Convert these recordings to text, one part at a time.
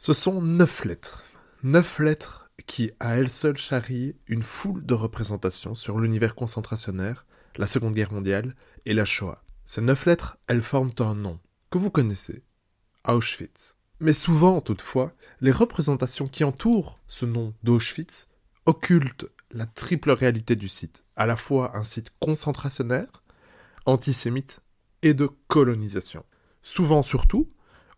Ce sont neuf lettres. Neuf lettres qui, à elles seules, charrient une foule de représentations sur l'univers concentrationnaire, la Seconde Guerre mondiale et la Shoah. Ces neuf lettres, elles forment un nom, que vous connaissez, Auschwitz. Mais souvent, toutefois, les représentations qui entourent ce nom d'Auschwitz occultent la triple réalité du site, à la fois un site concentrationnaire, antisémite et de colonisation. Souvent surtout,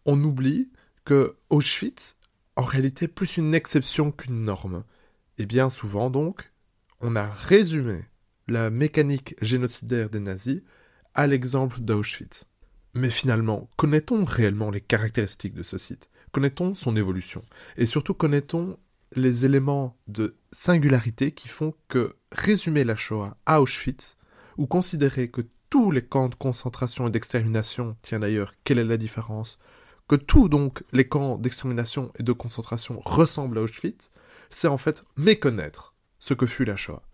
on oublie que Auschwitz, en réalité, est plus une exception qu'une norme. Et bien souvent donc, on a résumé la mécanique génocidaire des nazis à l'exemple d'Auschwitz. Mais finalement, connaît-on réellement les caractéristiques de ce site? Connaît-on son évolution? Et surtout, connaît-on les éléments de singularité qui font que résumer la Shoah à Auschwitz, ou considérer que tous les camps de concentration et d'extermination, tiens d'ailleurs, quelle est la différence? Que tous donc les camps d'extermination et de concentration ressemblent à Auschwitz, c'est en fait méconnaître ce que fut la Shoah.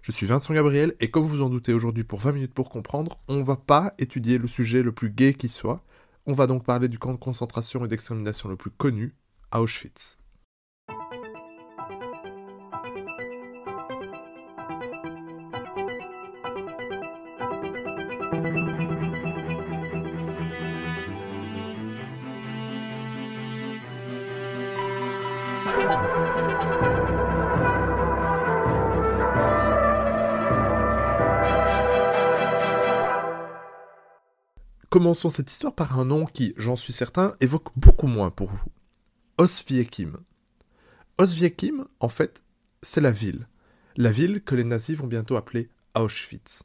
Je suis Vincent Gabriel et comme vous en doutez aujourd'hui pour 20 minutes pour comprendre, on va pas étudier le sujet le plus gai qui soit, on va donc parler du camp de concentration et d'extermination le plus connu, Auschwitz. Commençons cette histoire par un nom qui, j'en suis certain, évoque beaucoup moins pour vous. Osviekim. Osviekim, en fait, c'est la ville. La ville que les nazis vont bientôt appeler Auschwitz.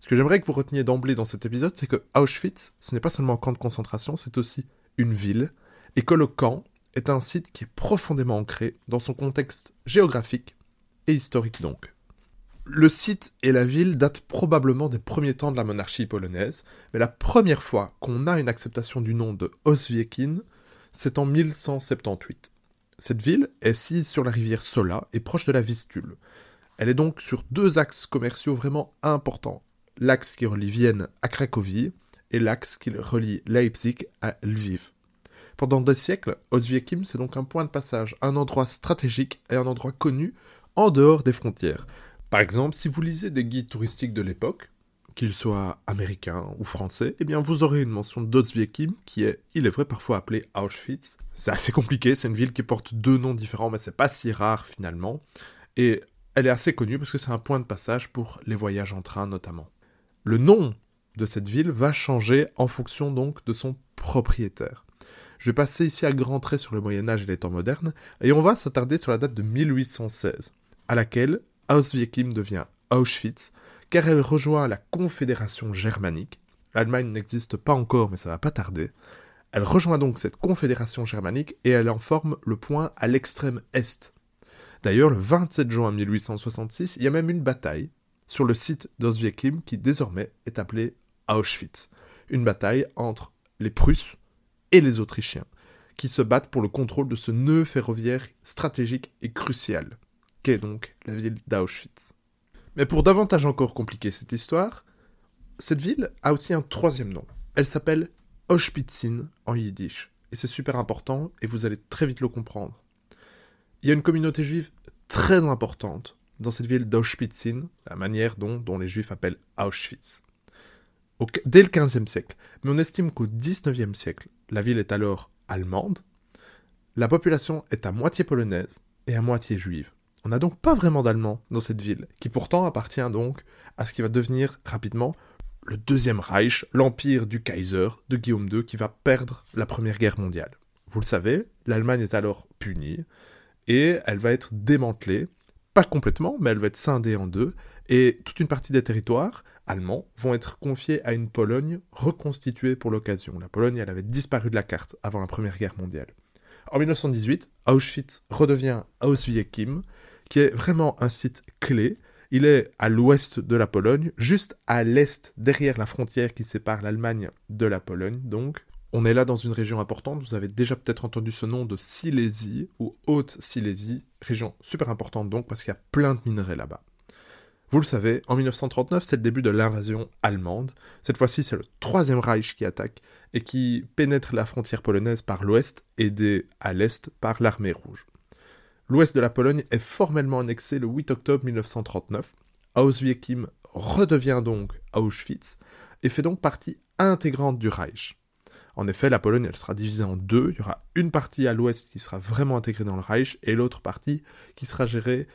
Ce que j'aimerais que vous reteniez d'emblée dans cet épisode, c'est que Auschwitz, ce n'est pas seulement un camp de concentration, c'est aussi une ville, et que le camp est un site qui est profondément ancré dans son contexte géographique et historique donc. Le site et la ville datent probablement des premiers temps de la monarchie polonaise, mais la première fois qu'on a une acceptation du nom de Oswiekin, c'est en 1178. Cette ville est sise sur la rivière Sola et proche de la Vistule. Elle est donc sur deux axes commerciaux vraiment importants. L'axe qui relie Vienne à Cracovie et l'axe qui relie Leipzig à Lviv. Pendant des siècles, Oswiekim c'est donc un point de passage, un endroit stratégique et un endroit connu en dehors des frontières. Par exemple, si vous lisez des guides touristiques de l'époque, qu'ils soient américains ou français, eh bien vous aurez une mention d'Oswiekim qui est, il est vrai, parfois appelée Auschwitz. C'est assez compliqué, c'est une ville qui porte deux noms différents, mais c'est pas si rare finalement. Et elle est assez connue parce que c'est un point de passage pour les voyages en train notamment. Le nom de cette ville va changer en fonction donc de son propriétaire. Je vais passer ici à grands traits sur le Moyen Âge et les temps modernes, et on va s'attarder sur la date de 1816, à laquelle Auschwitz devient Auschwitz, car elle rejoint la Confédération germanique. L'Allemagne n'existe pas encore, mais ça va pas tarder. Elle rejoint donc cette confédération germanique et elle en forme le point à l'extrême est. D'ailleurs, le 27 juin 1866, il y a même une bataille sur le site d'Auschwitz qui désormais est appelé Auschwitz. Une bataille entre les Prusses et les Autrichiens, qui se battent pour le contrôle de ce nœud ferroviaire stratégique et crucial qu'est donc la ville d'Auschwitz? Mais pour davantage encore compliquer cette histoire, cette ville a aussi un troisième nom. Elle s'appelle Auschwitzin en yiddish. Et c'est super important et vous allez très vite le comprendre. Il y a une communauté juive très importante dans cette ville d'Auschwitzin, la manière dont, les juifs appellent Auschwitz. dès le XVe siècle. Mais on estime qu'au XIXe siècle, la ville est alors allemande. La population est à moitié polonaise et à moitié juive. On n'a donc pas vraiment d'Allemands dans cette ville, qui pourtant appartient donc à ce qui va devenir rapidement le Deuxième Reich, l'empire du Kaiser de Guillaume II, qui va perdre la Première Guerre mondiale. Vous le savez, l'Allemagne est alors punie, et elle va être démantelée, pas complètement, mais elle va être scindée en deux, et toute une partie des territoires allemands vont être confiés à une Pologne reconstituée pour l'occasion. La Pologne, elle avait disparu de la carte avant la Première Guerre mondiale. En 1918, Auschwitz redevient Auschwitz qui est vraiment un site clé. Il est à l'ouest de la Pologne, juste à l'est, derrière la frontière qui sépare l'Allemagne de la Pologne, donc. On est là dans une région importante, vous avez déjà peut-être entendu ce nom de Silésie, ou Haute-Silésie, région super importante donc, parce qu'il y a plein de minerais là-bas. Vous le savez, en 1939, c'est le début de l'invasion allemande. Cette fois-ci, c'est le Troisième Reich qui attaque et qui pénètre la frontière polonaise par l'ouest, aidé à l'est par l'armée rouge. L'ouest de la Pologne est formellement annexé le 8 octobre 1939. Auschwitz redevient donc Auschwitz et fait donc partie intégrante du Reich. En effet, la Pologne sera divisée en deux. Il y aura une partie à l'ouest qui sera vraiment intégrée dans le Reich et l'autre partie qui sera gérée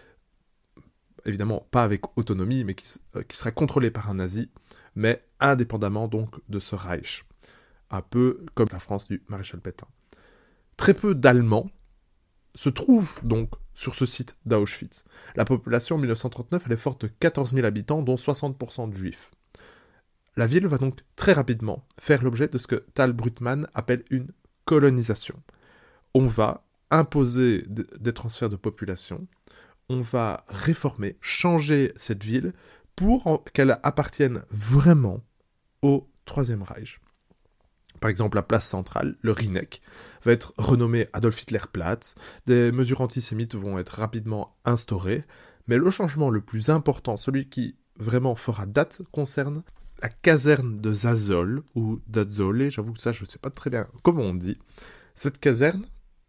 évidemment pas avec autonomie, mais euh, qui, sera contrôlé par un nazi, mais indépendamment donc de ce Reich. Un peu comme la France du maréchal Pétain. Très peu d'Allemands se trouvent donc sur ce site d'Auschwitz. La population en 1939, elle est forte de 14 000 habitants, dont 60% de juifs. La ville va donc très rapidement faire l'objet de ce que Tal Brutmann appelle une colonisation. On va imposer des transferts de population, on va réformer, changer cette ville pour qu'elle appartienne vraiment au Troisième Reich. Par exemple, la place centrale, le Rinek, va être renommée Adolf Hitler Platz, des mesures antisémites vont être rapidement instaurées, mais le changement le plus important, celui qui vraiment fera date, concerne la caserne de Zazol, ou d'Azole, j'avoue que ça je ne sais pas très bien comment on dit. Cette caserne,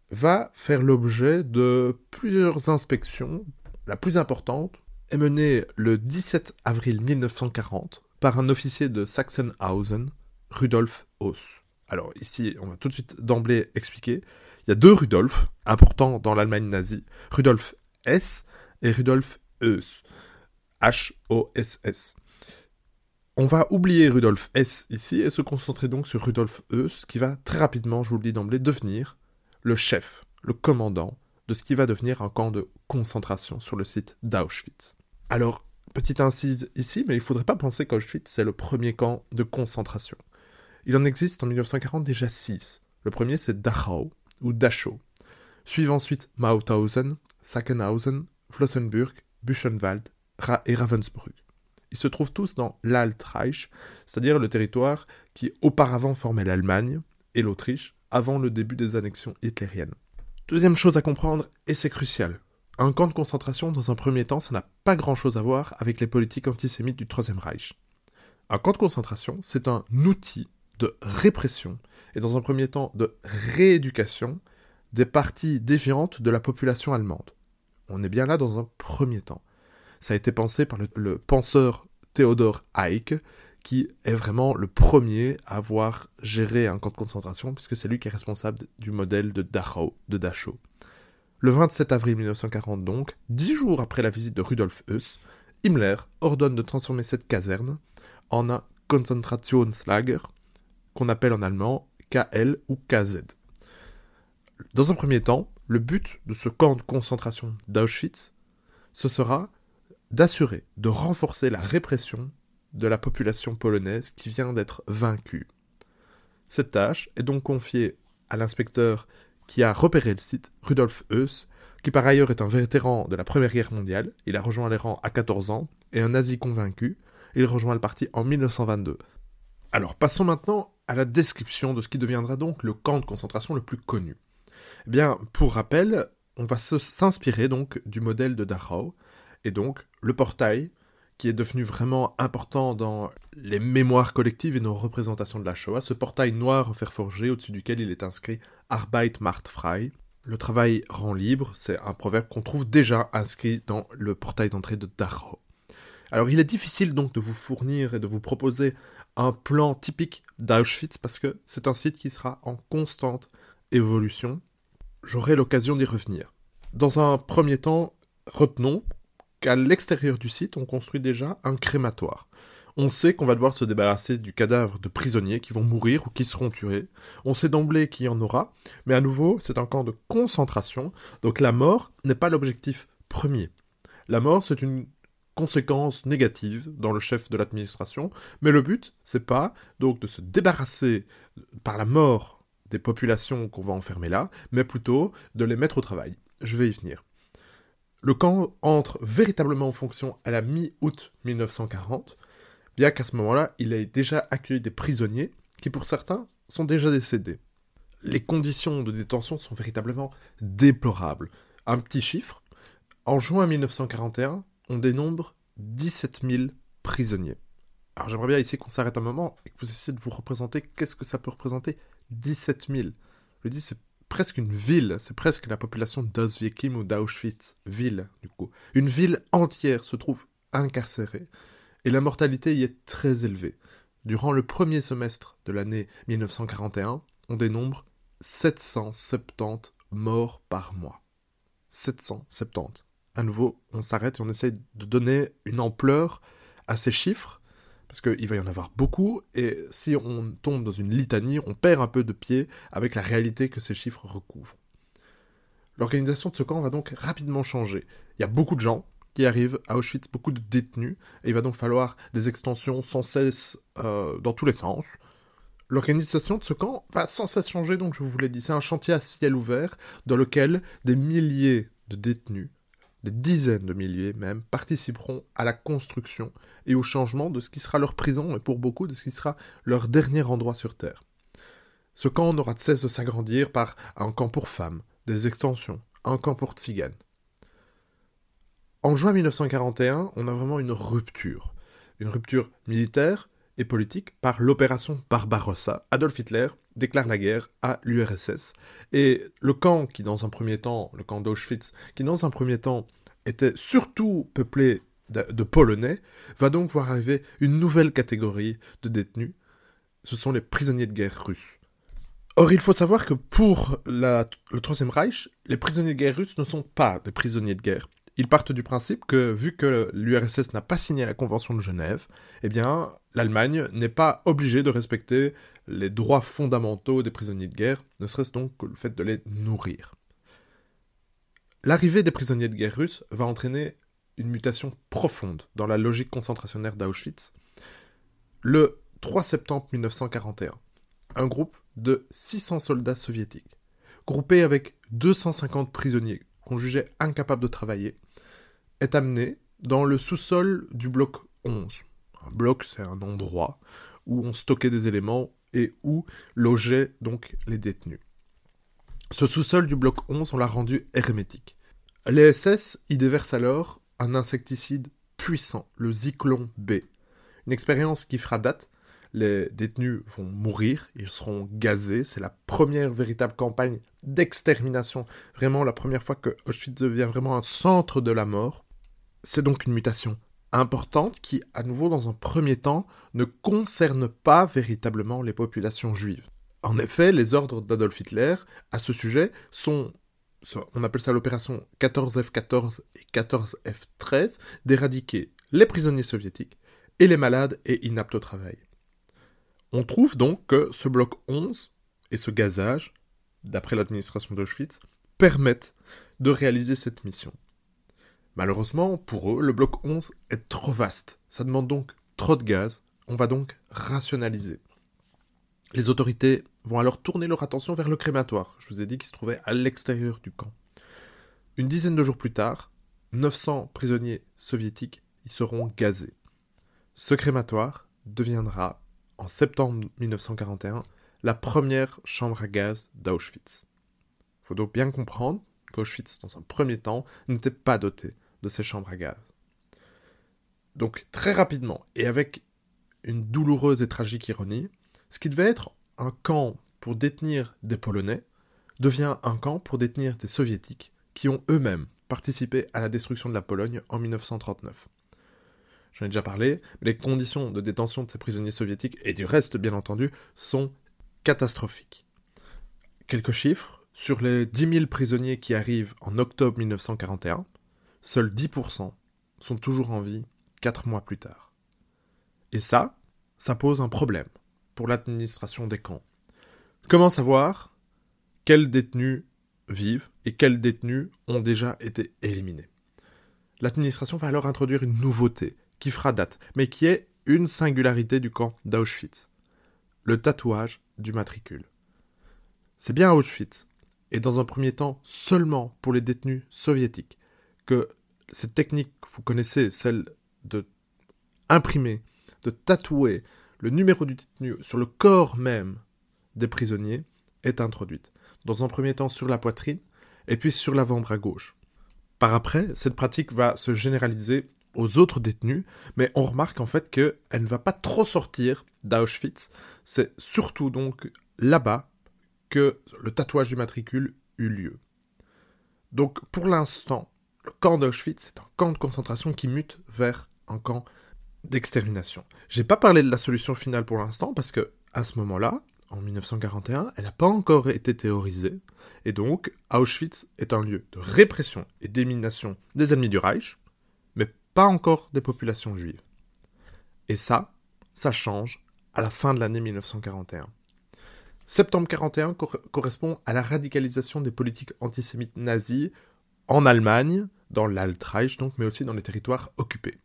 va faire l'objet de plusieurs inspections. La plus importante est menée le 17 avril 1940 par un officier de Sachsenhausen, Rudolf Hauss. Alors ici, on va tout de suite d'emblée expliquer. Il y a deux Rudolf importants dans l'Allemagne nazie, Rudolf S et Rudolf Heuss. H-O-S-S. On va oublier Rudolf S ici et se concentrer donc sur Rudolf Heuss qui va très rapidement, je vous le dis d'emblée, devenir le chef, le commandant de ce qui va devenir un camp de concentration sur le site d'Auschwitz. Alors, petite incise ici, mais il ne faudrait pas penser qu'Auschwitz c'est le premier camp de concentration. Il en existe en 1940 déjà six. Le premier c'est Dachau, ou Dachau. Suivent ensuite Mauthausen, Sachsenhausen, Flossenburg, Buchenwald et Ravensbrück. Ils se trouvent tous dans l'Altreich, c'est-à-dire le territoire qui auparavant formait l'Allemagne et l'Autriche, avant le début des annexions hitlériennes. Deuxième chose à comprendre, et c'est crucial, un camp de concentration, dans un premier temps, ça n'a pas grand-chose à voir avec les politiques antisémites du Troisième Reich. Un camp de concentration, c'est un outil de répression, et dans un premier temps de rééducation, des parties déviantes de la population allemande. On est bien là dans un premier temps. Ça a été pensé par le, penseur Theodor Eick, qui est vraiment le premier à avoir géré un camp de concentration, puisque c'est lui qui est responsable du modèle de Dachau, de Dachau. Le 27 avril 1940 donc, dix jours après la visite de Rudolf Heuss, Himmler ordonne de transformer cette caserne en un Konzentrationslager, qu'on appelle en allemand KL ou KZ. Dans un premier temps, le but de ce camp de concentration d'Auschwitz, ce sera d'assurer, de renforcer la répression de la population polonaise qui vient d'être vaincue. Cette tâche est donc confiée à l'inspecteur qui a repéré le site, Rudolf Heuss, qui par ailleurs est un vétéran de la Première Guerre mondiale, il a rejoint les rangs à 14 ans, et un nazi convaincu, il rejoint le parti en 1922. Alors passons maintenant à la description de ce qui deviendra donc le camp de concentration le plus connu. Eh bien, pour rappel, on va s'inspirer donc du modèle de Dachau, et donc le portail qui est devenu vraiment important dans les mémoires collectives et nos représentations de la Shoah, ce portail noir en fer forgé au-dessus duquel il est inscrit Arbeit macht frei. Le travail rend libre, c'est un proverbe qu'on trouve déjà inscrit dans le portail d'entrée de Dachau. Alors il est difficile donc de vous fournir et de vous proposer un plan typique d'Auschwitz parce que c'est un site qui sera en constante évolution. J'aurai l'occasion d'y revenir. Dans un premier temps, retenons qu'à l'extérieur du site, on construit déjà un crématoire. On sait qu'on va devoir se débarrasser du cadavre de prisonniers qui vont mourir ou qui seront tués. On sait d'emblée qu'il y en aura, mais à nouveau, c'est un camp de concentration, donc la mort n'est pas l'objectif premier. La mort, c'est une conséquence négative dans le chef de l'administration, mais le but, c'est pas donc de se débarrasser par la mort des populations qu'on va enfermer là, mais plutôt de les mettre au travail. Je vais y venir. Le camp entre véritablement en fonction à la mi-août 1940, bien qu'à ce moment-là, il ait déjà accueilli des prisonniers qui, pour certains, sont déjà décédés. Les conditions de détention sont véritablement déplorables. Un petit chiffre, en juin 1941, on dénombre 17 000 prisonniers. Alors j'aimerais bien ici qu'on s'arrête un moment et que vous essayez de vous représenter qu'est-ce que ça peut représenter 17 000. Je dis, c'est presque une ville, c'est presque la population d'Auschwitz ou d'Auschwitz, ville du coup. Une ville entière se trouve incarcérée et la mortalité y est très élevée. Durant le premier semestre de l'année 1941, on dénombre 770 morts par mois. 770. À nouveau, on s'arrête et on essaye de donner une ampleur à ces chiffres parce qu'il va y en avoir beaucoup, et si on tombe dans une litanie, on perd un peu de pied avec la réalité que ces chiffres recouvrent. L'organisation de ce camp va donc rapidement changer. Il y a beaucoup de gens qui arrivent à Auschwitz, beaucoup de détenus, et il va donc falloir des extensions sans cesse euh, dans tous les sens. L'organisation de ce camp va sans cesse changer, donc je vous l'ai dit, c'est un chantier à ciel ouvert dans lequel des milliers de détenus des dizaines de milliers même, participeront à la construction et au changement de ce qui sera leur prison et pour beaucoup de ce qui sera leur dernier endroit sur Terre. Ce camp n'aura de cesse de s'agrandir par un camp pour femmes, des extensions, un camp pour tziganes. En juin 1941, on a vraiment une rupture. Une rupture militaire et politique par l'opération Barbarossa. Adolf Hitler déclare la guerre à l'URSS. Et le camp qui, dans un premier temps, le camp d'Auschwitz, qui, dans un premier temps, était surtout peuplé de, Polonais, va donc voir arriver une nouvelle catégorie de détenus. Ce sont les prisonniers de guerre russes. Or, il faut savoir que pour le Troisième Reich, les prisonniers de guerre russes ne sont pas des prisonniers de guerre. Ils partent du principe que, vu que l'URSS n'a pas signé la Convention de Genève, eh bien, l'Allemagne n'est pas obligée de respecter les droits fondamentaux des prisonniers de guerre, ne serait-ce donc que le fait de les nourrir. L'arrivée des prisonniers de guerre russes va entraîner une mutation profonde dans la logique concentrationnaire d'Auschwitz. Le 3 septembre 1941, un groupe de 600 soldats soviétiques, groupés avec 250 prisonniers qu'on jugeait incapables de travailler, est amené dans le sous-sol du bloc 11. Un bloc, c'est un endroit où on stockait des éléments et où logeaient donc les détenus. Ce sous-sol du bloc 11, on l'a rendu hermétique. Les SS y déversent alors un insecticide puissant, le Zyklon B. Une expérience qui fera date. Les détenus vont mourir, ils seront gazés. C'est la première véritable campagne d'extermination, vraiment la première fois que Auschwitz devient vraiment un centre de la mort. C'est donc une mutation importante qui, à nouveau dans un premier temps, ne concerne pas véritablement les populations juives. En effet, les ordres d'Adolf Hitler à ce sujet sont, on appelle ça l'opération 14F14 et 14F13, d'éradiquer les prisonniers soviétiques et les malades et inaptes au travail. On trouve donc que ce bloc 11 et ce gazage, d'après l'administration d'Auschwitz, permettent de réaliser cette mission. Malheureusement, pour eux, le bloc 11 est trop vaste. Ça demande donc trop de gaz. On va donc rationaliser. Les autorités vont alors tourner leur attention vers le crématoire. Je vous ai dit qu'il se trouvait à l'extérieur du camp. Une dizaine de jours plus tard, 900 prisonniers soviétiques y seront gazés. Ce crématoire deviendra, en septembre 1941, la première chambre à gaz d'Auschwitz. Il faut donc bien comprendre qu'Auschwitz, dans un premier temps, n'était pas doté de ces chambres à gaz. Donc très rapidement, et avec une douloureuse et tragique ironie, ce qui devait être un camp pour détenir des Polonais devient un camp pour détenir des Soviétiques qui ont eux-mêmes participé à la destruction de la Pologne en 1939. J'en ai déjà parlé, mais les conditions de détention de ces prisonniers soviétiques, et du reste bien entendu, sont catastrophiques. Quelques chiffres, sur les 10 000 prisonniers qui arrivent en octobre 1941, seuls 10% sont toujours en vie 4 mois plus tard. Et ça, ça pose un problème pour l'administration des camps. Comment savoir quels détenus vivent et quels détenus ont déjà été éliminés? L'administration va alors introduire une nouveauté qui fera date, mais qui est une singularité du camp d'Auschwitz. Le tatouage du matricule. C'est bien à Auschwitz, et dans un premier temps seulement pour les détenus soviétiques, que cette technique, vous connaissez, celle de imprimer, de tatouer le numéro du détenu sur le corps même des prisonniers, est introduite. Dans un premier temps sur la poitrine, et puis sur l'avant-bras gauche. Par après, cette pratique va se généraliser aux autres détenus, mais on remarque en fait qu'elle ne va pas trop sortir d'Auschwitz. C'est surtout donc là-bas que le tatouage du matricule eut lieu. Donc pour l'instant, le camp d'Auschwitz est un camp de concentration qui mute vers un camp d'extermination. J'ai pas parlé de la solution finale pour l'instant parce que à ce moment-là, en 1941, elle n'a pas encore été théorisée, et donc Auschwitz est un lieu de répression et d'élimination des ennemis du Reich, mais pas encore des populations juives. Et ça, ça change à la fin de l'année 1941. Septembre 41 correspond à la radicalisation des politiques antisémites nazies en Allemagne, dans l'Altreich donc, mais aussi dans les territoires occupés.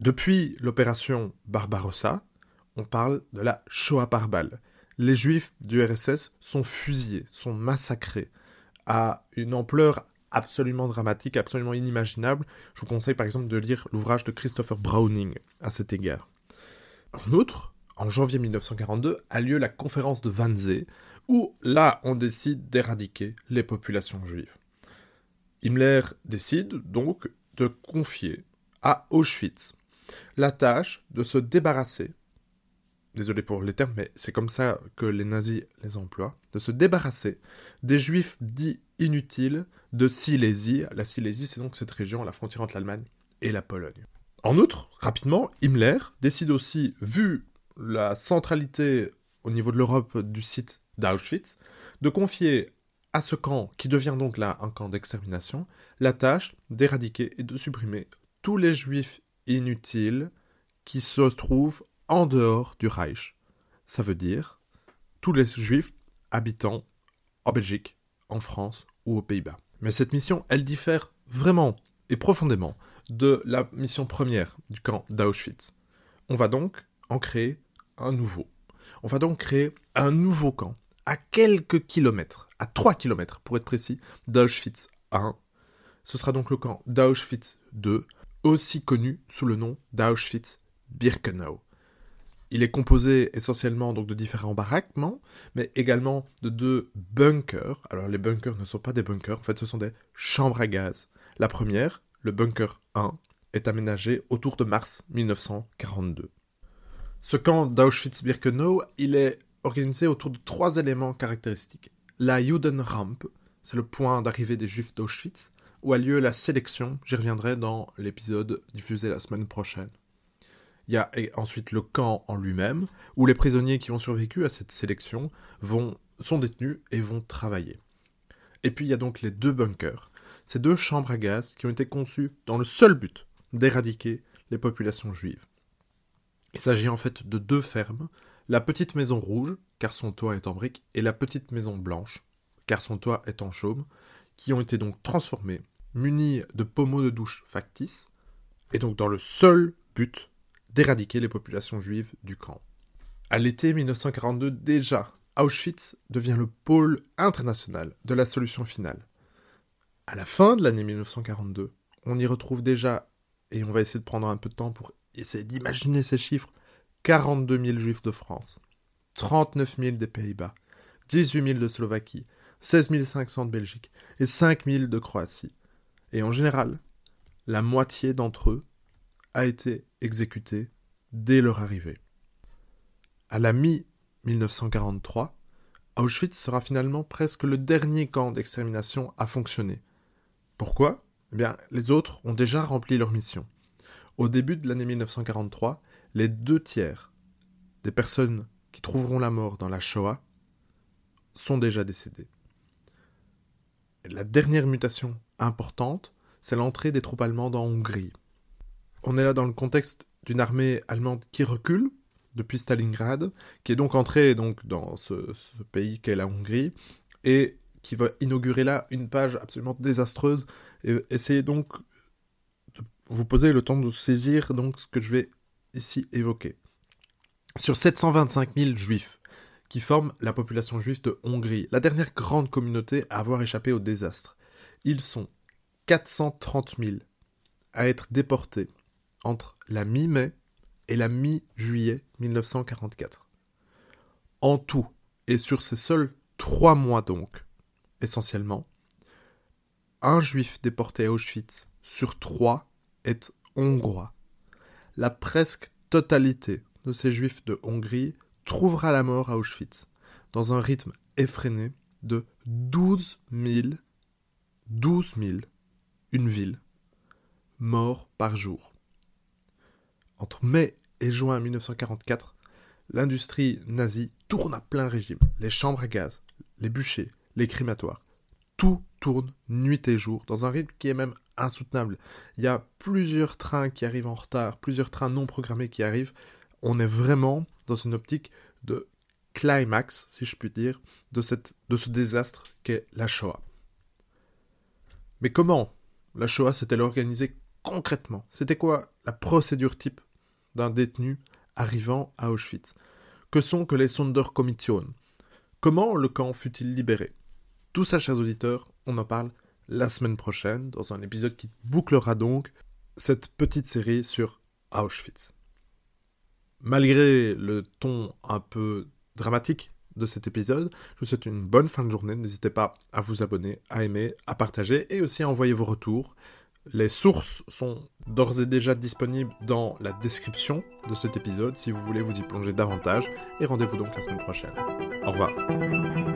Depuis l'opération Barbarossa, on parle de la Shoah par balle. Les juifs du RSS sont fusillés, sont massacrés à une ampleur absolument dramatique, absolument inimaginable. Je vous conseille par exemple de lire l'ouvrage de Christopher Browning à cet égard. En outre, en janvier 1942 a lieu la conférence de Wannsee, où là on décide d'éradiquer les populations juives. Himmler décide donc de confier à Auschwitz la tâche de se débarrasser désolé pour les termes, mais c'est comme ça que les nazis les emploient, de se débarrasser des juifs dits inutiles de Silésie. La Silésie, c'est donc cette région la frontière entre l'Allemagne et la Pologne. En outre, rapidement, Himmler décide aussi, vu la centralité au niveau de l'Europe du site d'Auschwitz, de confier à ce camp, qui devient donc là un camp d'extermination, la tâche d'éradiquer et de supprimer tous les juifs inutiles qui se trouvent en dehors du Reich. Ça veut dire tous les juifs habitant en Belgique, en France ou aux Pays-Bas. Mais cette mission, elle diffère vraiment et profondément de la mission première du camp d'Auschwitz. On va donc en créer un nouveau. On va donc créer un nouveau camp à quelques kilomètres, à 3 kilomètres pour être précis, d'Auschwitz 1. Ce sera donc le camp d'Auschwitz 2, aussi connu sous le nom d'Auschwitz-Birkenau. Il est composé essentiellement donc de différents baraquements, mais également de deux bunkers. Alors les bunkers ne sont pas des bunkers, en fait ce sont des chambres à gaz. La première, le bunker 1, est aménagé autour de mars 1942. Ce camp d'Auschwitz-Birkenau, il est organisé autour de trois éléments caractéristiques. La Judenrampe, c'est le point d'arrivée des Juifs d'Auschwitz, où a lieu la sélection, j'y reviendrai dans l'épisode diffusé la semaine prochaine. Il y a ensuite le camp en lui-même, où les prisonniers qui ont survécu à cette sélection sont détenus et vont travailler. Et puis il y a donc les deux bunkers, ces deux chambres à gaz qui ont été conçues dans le seul but d'éradiquer les populations juives. Il s'agit en fait de deux fermes, la petite maison rouge, car son toit est en brique, et la petite maison blanche, car son toit est en chaume, qui ont été donc transformées, munies de pommeaux de douche factices, et donc dans le seul but d'éradiquer les populations juives du camp. À l'été 1942, déjà, Auschwitz devient le pôle international de la solution finale. À la fin de l'année 1942, on y retrouve déjà, et on va essayer de prendre un peu de temps pour essayer d'imaginer ces chiffres, 42 000 juifs de France, 39 000 des Pays-Bas, 18 000 de Slovaquie, 16 500 de Belgique et 5 000 de Croatie. Et en général, la moitié d'entre eux a été exécutés dès leur arrivée. À la mi-1943, Auschwitz sera finalement presque le dernier camp d'extermination à fonctionner. Pourquoi? Eh bien, les autres ont déjà rempli leur mission. Au début de l'année 1943, les deux tiers des personnes qui trouveront la mort dans la Shoah sont déjà décédées. La dernière mutation importante, c'est l'entrée des troupes allemandes en Hongrie. On est là dans le contexte d'une armée allemande qui recule depuis Stalingrad, qui est donc entrée donc, dans ce, pays qu'est la Hongrie, et qui va inaugurer là une page absolument désastreuse, et essayer donc de vous poser le temps de saisir donc ce que je vais ici évoquer. Sur 725 000 juifs qui forment la population juive de Hongrie, la dernière grande communauté à avoir échappé au désastre, ils sont 430 000 à être déportés entre la mi-mai et la mi-juillet 1944. En tout, et sur ces seuls trois mois donc, essentiellement, un juif déporté à Auschwitz sur trois est hongrois. La presque totalité de ces juifs de Hongrie trouvera la mort à Auschwitz, dans un rythme effréné de 12 000, 12 000, une ville, morts par jour. Entre mai et juin 1944, l'industrie nazie tourne à plein régime. Les chambres à gaz, les bûchers, les crématoires. Tout tourne nuit et jour, dans un rythme qui est même insoutenable. Il y a plusieurs trains qui arrivent en retard, plusieurs trains non programmés qui arrivent. On est vraiment dans une optique de climax, si je puis dire, de, cette, de ce désastre qu'est la Shoah. Mais comment la Shoah s'est-elle organisée concrètement? C'était quoi la procédure type d'un détenu arrivant à Auschwitz? Que sont que les Sonderkommission Comment le camp fut-il libéré? Tout ça, chers auditeurs, on en parle la semaine prochaine, dans un épisode qui bouclera donc cette petite série sur Auschwitz. Malgré le ton un peu dramatique de cet épisode, je vous souhaite une bonne fin de journée. N'hésitez pas à vous abonner, à aimer, à partager et aussi à envoyer vos retours. Les sources sont d'ores et déjà disponibles dans la description de cet épisode si vous voulez vous y plonger davantage. Et rendez-vous donc la semaine prochaine. Au revoir.